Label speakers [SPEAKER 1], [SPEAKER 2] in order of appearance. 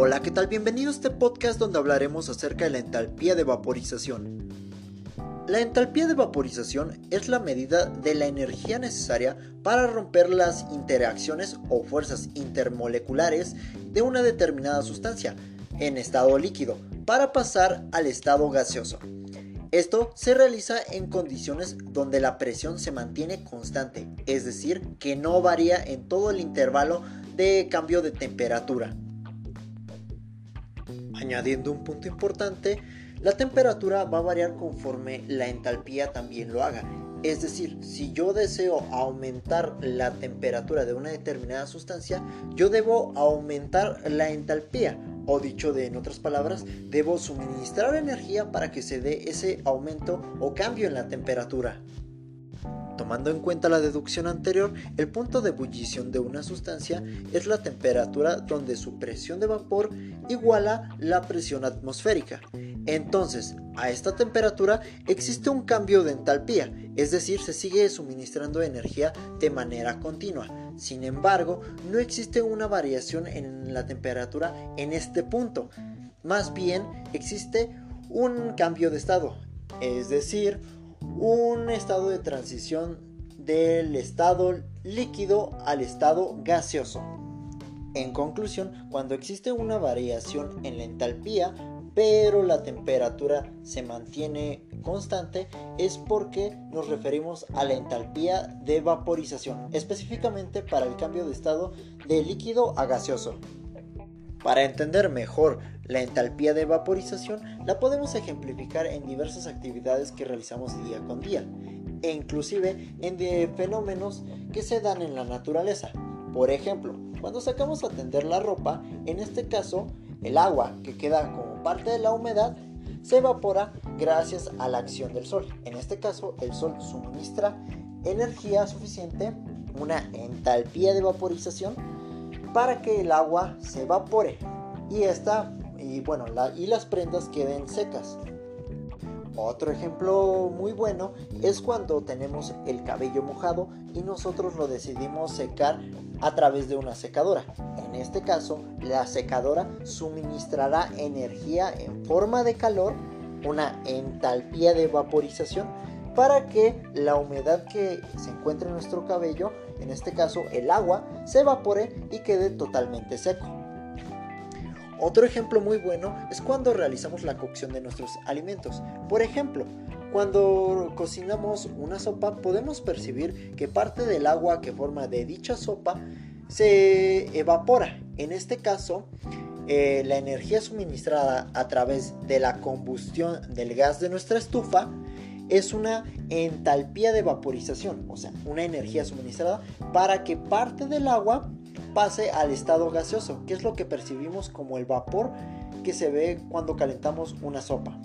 [SPEAKER 1] Hola, ¿qué tal? Bienvenido a este podcast donde hablaremos acerca de la entalpía de vaporización. La entalpía de vaporización es la medida de la energía necesaria para romper las interacciones o fuerzas intermoleculares de una determinada sustancia en estado líquido para pasar al estado gaseoso. Esto se realiza en condiciones donde la presión se mantiene constante, es decir, que no varía en todo el intervalo de cambio de temperatura. Añadiendo un punto importante, la temperatura va a variar conforme la entalpía también lo haga. Es decir, si yo deseo aumentar la temperatura de una determinada sustancia, yo debo aumentar la entalpía. O dicho de en otras palabras, debo suministrar energía para que se dé ese aumento o cambio en la temperatura. Tomando en cuenta la deducción anterior, el punto de ebullición de una sustancia es la temperatura donde su presión de vapor iguala la presión atmosférica. Entonces, a esta temperatura existe un cambio de entalpía, es decir, se sigue suministrando energía de manera continua. Sin embargo, no existe una variación en la temperatura en este punto. Más bien, existe un cambio de estado, es decir, un estado de transición del estado líquido al estado gaseoso. En conclusión, cuando existe una variación en la entalpía, pero la temperatura se mantiene constante, es porque nos referimos a la entalpía de vaporización, específicamente para el cambio de estado de líquido a gaseoso. Para entender mejor la entalpía de vaporización, la podemos ejemplificar en diversas actividades que realizamos día con día, e inclusive en fenómenos que se dan en la naturaleza. Por ejemplo, cuando sacamos a tender la ropa, en este caso, el agua que queda como parte de la humedad se evapora gracias a la acción del sol. En este caso, el sol suministra energía suficiente, una entalpía de vaporización, para que el agua se evapore y esta y bueno y las prendas queden secas. Otro ejemplo muy bueno es cuando tenemos el cabello mojado y nosotros lo decidimos secar a través de una secadora. En este caso, la secadora suministrará energía en forma de calor, una entalpía de vaporización para que la humedad que se encuentra en nuestro cabello, en este caso el agua, se evapore y quede totalmente seco. Otro ejemplo muy bueno es cuando realizamos la cocción de nuestros alimentos. Por ejemplo, cuando cocinamos una sopa podemos percibir que parte del agua que forma de dicha sopa se evapora. En este caso, eh, la energía suministrada a través de la combustión del gas de nuestra estufa es una entalpía de vaporización, o sea, una energía suministrada para que parte del agua pase al estado gaseoso, que es lo que percibimos como el vapor que se ve cuando calentamos una sopa.